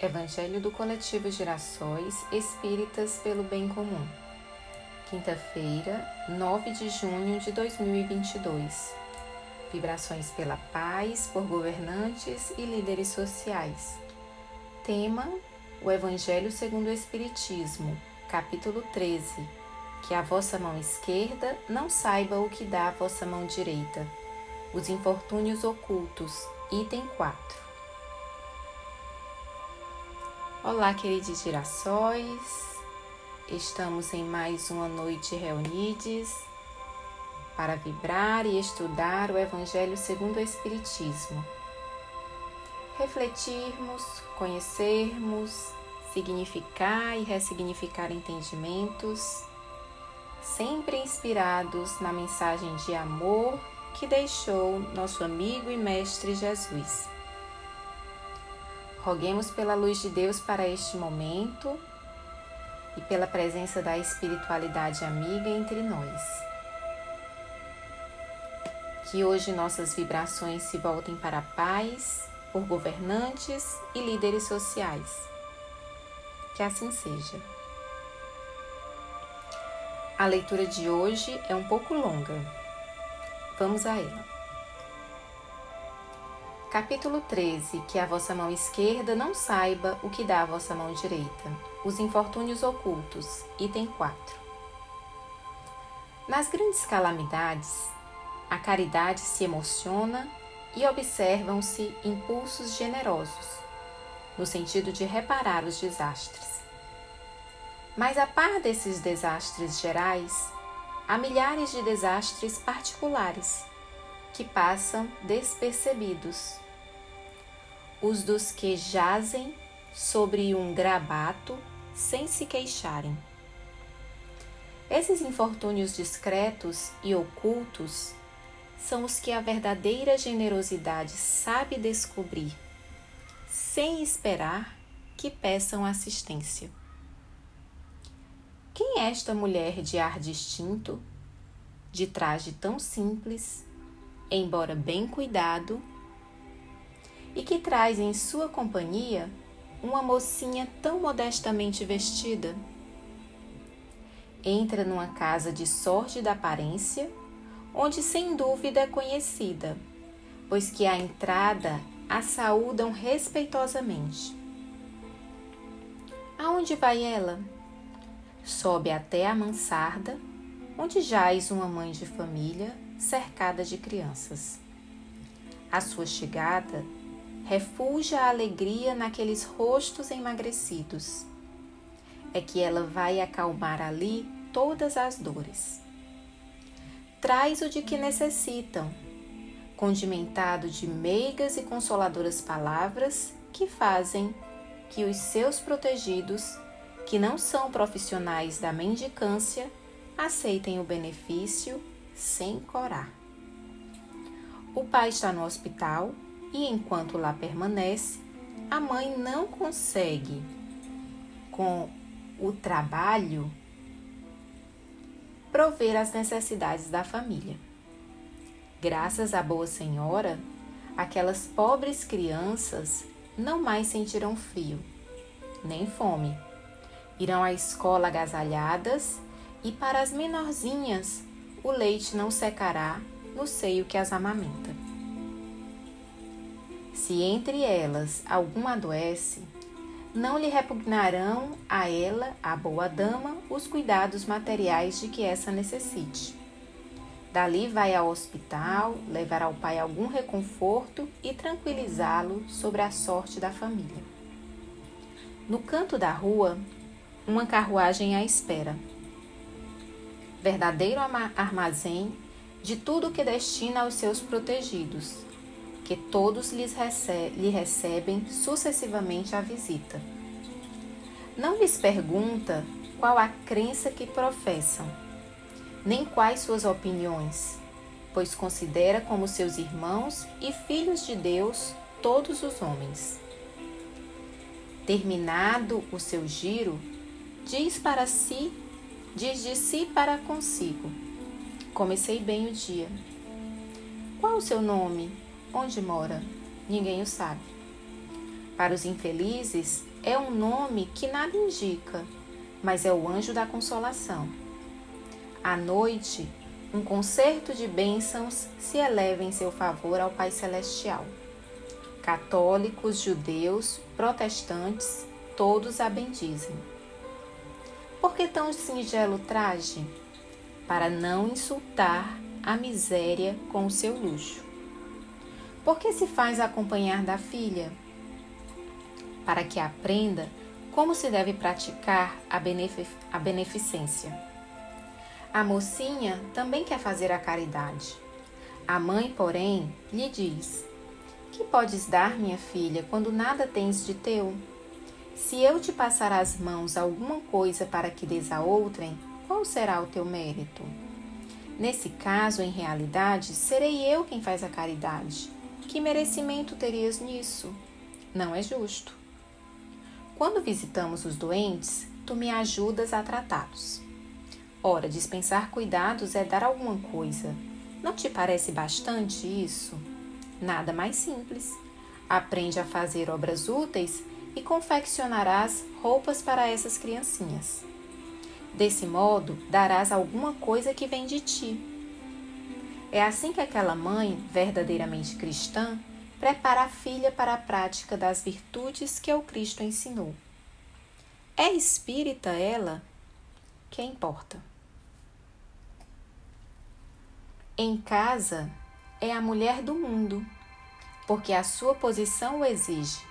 Evangelho do Coletivo Girassóis Espíritas pelo Bem Comum. Quinta-feira, 9 de junho de 2022. Vibrações pela paz por governantes e líderes sociais. Tema: O Evangelho segundo o Espiritismo, capítulo 13. Que a vossa mão esquerda não saiba o que dá a vossa mão direita. Os infortúnios ocultos, item 4. Olá, queridos girassóis. Estamos em mais uma noite reunidos para vibrar e estudar o Evangelho segundo o Espiritismo. Refletirmos, conhecermos, significar e ressignificar entendimentos, sempre inspirados na mensagem de amor que deixou nosso amigo e mestre Jesus. Roguemos pela luz de Deus para este momento e pela presença da espiritualidade amiga entre nós. Que hoje nossas vibrações se voltem para a paz por governantes e líderes sociais. Que assim seja. A leitura de hoje é um pouco longa. Vamos a ela. Capítulo 13: Que a vossa mão esquerda não saiba o que dá a vossa mão direita. Os infortúnios ocultos. Item 4. Nas grandes calamidades, a caridade se emociona e observam-se impulsos generosos, no sentido de reparar os desastres. Mas a par desses desastres gerais, há milhares de desastres particulares que passam despercebidos. Os dos que jazem sobre um grabato sem se queixarem. Esses infortúnios discretos e ocultos são os que a verdadeira generosidade sabe descobrir, sem esperar que peçam assistência. Quem é esta mulher de ar distinto, de traje tão simples, embora bem cuidado, e que traz em sua companhia uma mocinha tão modestamente vestida. Entra numa casa de sórdida aparência, onde sem dúvida é conhecida, pois que à entrada a saúdam respeitosamente. Aonde vai ela? Sobe até a mansarda, onde jaz uma mãe de família cercada de crianças. A sua chegada refugia a alegria naqueles rostos emagrecidos. É que ela vai acalmar ali todas as dores. Traz o de que necessitam, condimentado de meigas e consoladoras palavras que fazem que os seus protegidos, que não são profissionais da mendicância, aceitem o benefício sem corar. O pai está no hospital e, enquanto lá permanece, a mãe não consegue, com o trabalho, prover as necessidades da família. Graças à Boa Senhora, aquelas pobres crianças não mais sentirão frio, nem fome. Irão à escola agasalhadas e para as menorzinhas o leite não secará no seio que as amamenta. Se entre elas alguma adoece, não lhe repugnarão a ela, a boa dama, os cuidados materiais de que essa necessite. Dali vai ao hospital, levar ao pai algum reconforto e tranquilizá-lo sobre a sorte da família. No canto da rua, uma carruagem à espera verdadeiro armazém de tudo que destina aos seus protegidos, que todos lhes rece lhe recebem sucessivamente a visita. Não lhes pergunta qual a crença que professam, nem quais suas opiniões, pois considera como seus irmãos e filhos de Deus todos os homens. Terminado o seu giro, diz para si diz de si para consigo: Comecei bem o dia. Qual o seu nome? Onde mora? Ninguém o sabe. Para os infelizes, é um nome que nada indica, mas é o anjo da consolação. À noite, um concerto de bênçãos se eleva em seu favor ao Pai Celestial. Católicos, judeus, protestantes, todos a bendizem. Por que tão singelo traje? Para não insultar a miséria com o seu luxo. Por que se faz acompanhar da filha? Para que aprenda como se deve praticar a, benefic a beneficência. A mocinha também quer fazer a caridade. A mãe, porém, lhe diz: Que podes dar, minha filha, quando nada tens de teu? Se eu te passar as mãos alguma coisa para que des a outrem, qual será o teu mérito? Nesse caso, em realidade, serei eu quem faz a caridade. Que merecimento terias nisso? Não é justo. Quando visitamos os doentes, tu me ajudas a tratá-los. Ora, dispensar cuidados é dar alguma coisa. Não te parece bastante isso? Nada mais simples. Aprende a fazer obras úteis e confeccionarás roupas para essas criancinhas. Desse modo, darás alguma coisa que vem de ti. É assim que aquela mãe, verdadeiramente cristã, prepara a filha para a prática das virtudes que o Cristo ensinou. É espírita ela? Que importa? Em casa, é a mulher do mundo, porque a sua posição o exige.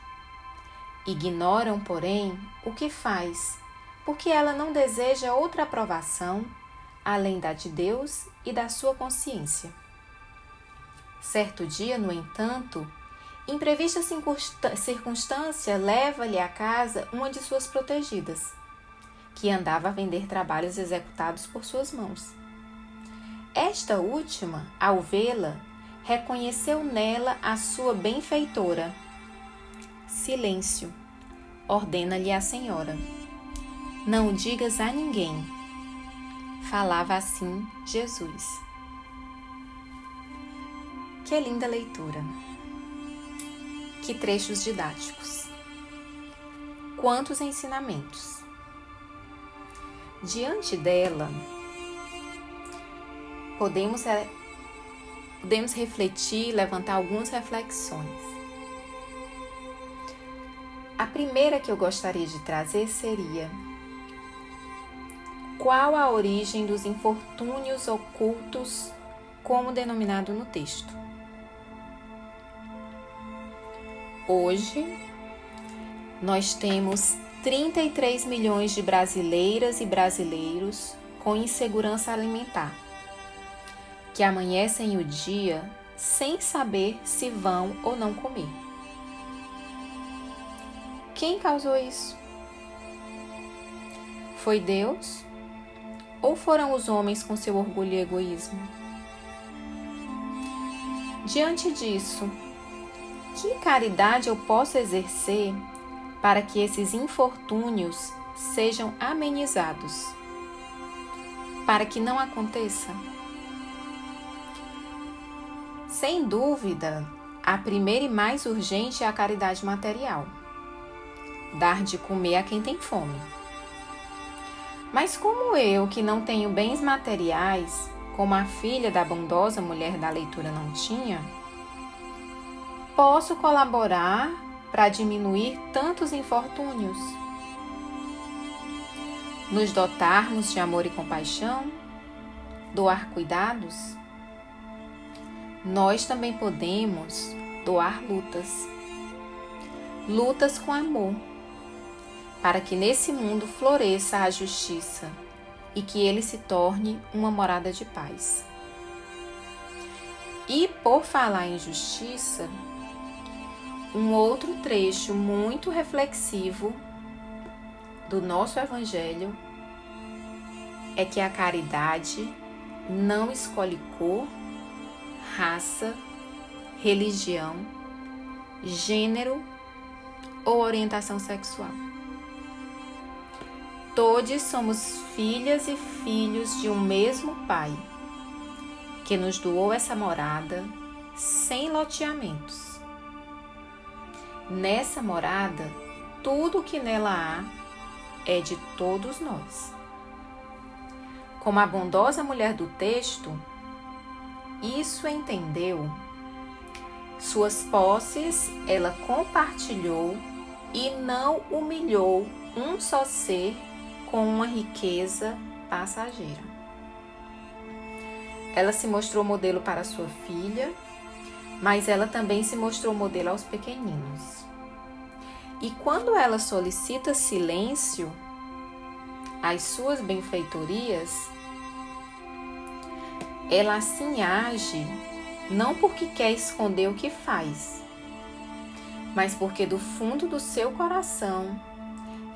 Ignoram, porém, o que faz, porque ela não deseja outra aprovação além da de Deus e da sua consciência. Certo dia, no entanto, imprevista circunstância leva-lhe à casa uma de suas protegidas, que andava a vender trabalhos executados por suas mãos. Esta última, ao vê-la, reconheceu nela a sua benfeitora Silêncio, ordena-lhe a senhora. Não digas a ninguém. Falava assim Jesus. Que linda leitura! Que trechos didáticos! Quantos ensinamentos! Diante dela, podemos, podemos refletir, levantar algumas reflexões. A primeira que eu gostaria de trazer seria: qual a origem dos infortúnios ocultos, como denominado no texto? Hoje, nós temos 33 milhões de brasileiras e brasileiros com insegurança alimentar, que amanhecem o dia sem saber se vão ou não comer. Quem causou isso? Foi Deus? Ou foram os homens com seu orgulho e egoísmo? Diante disso, que caridade eu posso exercer para que esses infortúnios sejam amenizados? Para que não aconteça? Sem dúvida, a primeira e mais urgente é a caridade material dar de comer a quem tem fome. Mas como eu, que não tenho bens materiais, como a filha da bondosa mulher da leitura não tinha, posso colaborar para diminuir tantos infortúnios? Nos dotarmos de amor e compaixão? Doar cuidados? Nós também podemos doar lutas. Lutas com amor para que nesse mundo floresça a justiça e que ele se torne uma morada de paz. E por falar em justiça, um outro trecho muito reflexivo do nosso Evangelho é que a caridade não escolhe cor, raça, religião, gênero ou orientação sexual. Todos somos filhas e filhos de um mesmo Pai, que nos doou essa morada sem loteamentos. Nessa morada, tudo que nela há é de todos nós. Como a bondosa mulher do texto, isso entendeu. Suas posses ela compartilhou e não humilhou um só ser com uma riqueza passageira. Ela se mostrou modelo para sua filha, mas ela também se mostrou modelo aos pequeninos. E quando ela solicita silêncio às suas benfeitorias, ela assim age não porque quer esconder o que faz, mas porque do fundo do seu coração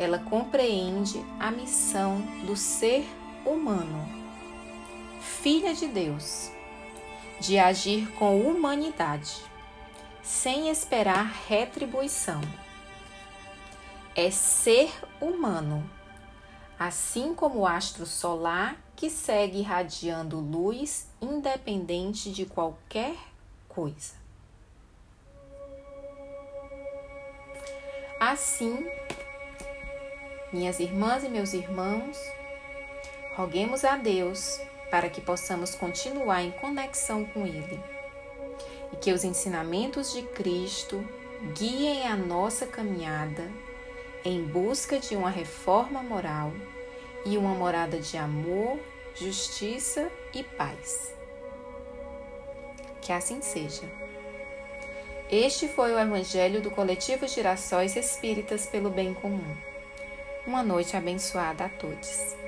ela compreende a missão do ser humano, filha de Deus, de agir com humanidade, sem esperar retribuição. É ser humano, assim como o astro solar que segue irradiando luz independente de qualquer coisa. Assim, minhas irmãs e meus irmãos, roguemos a Deus para que possamos continuar em conexão com Ele e que os ensinamentos de Cristo guiem a nossa caminhada em busca de uma reforma moral e uma morada de amor, justiça e paz. Que assim seja. Este foi o Evangelho do Coletivo Girassóis Espíritas pelo Bem Comum. Uma noite abençoada a todos.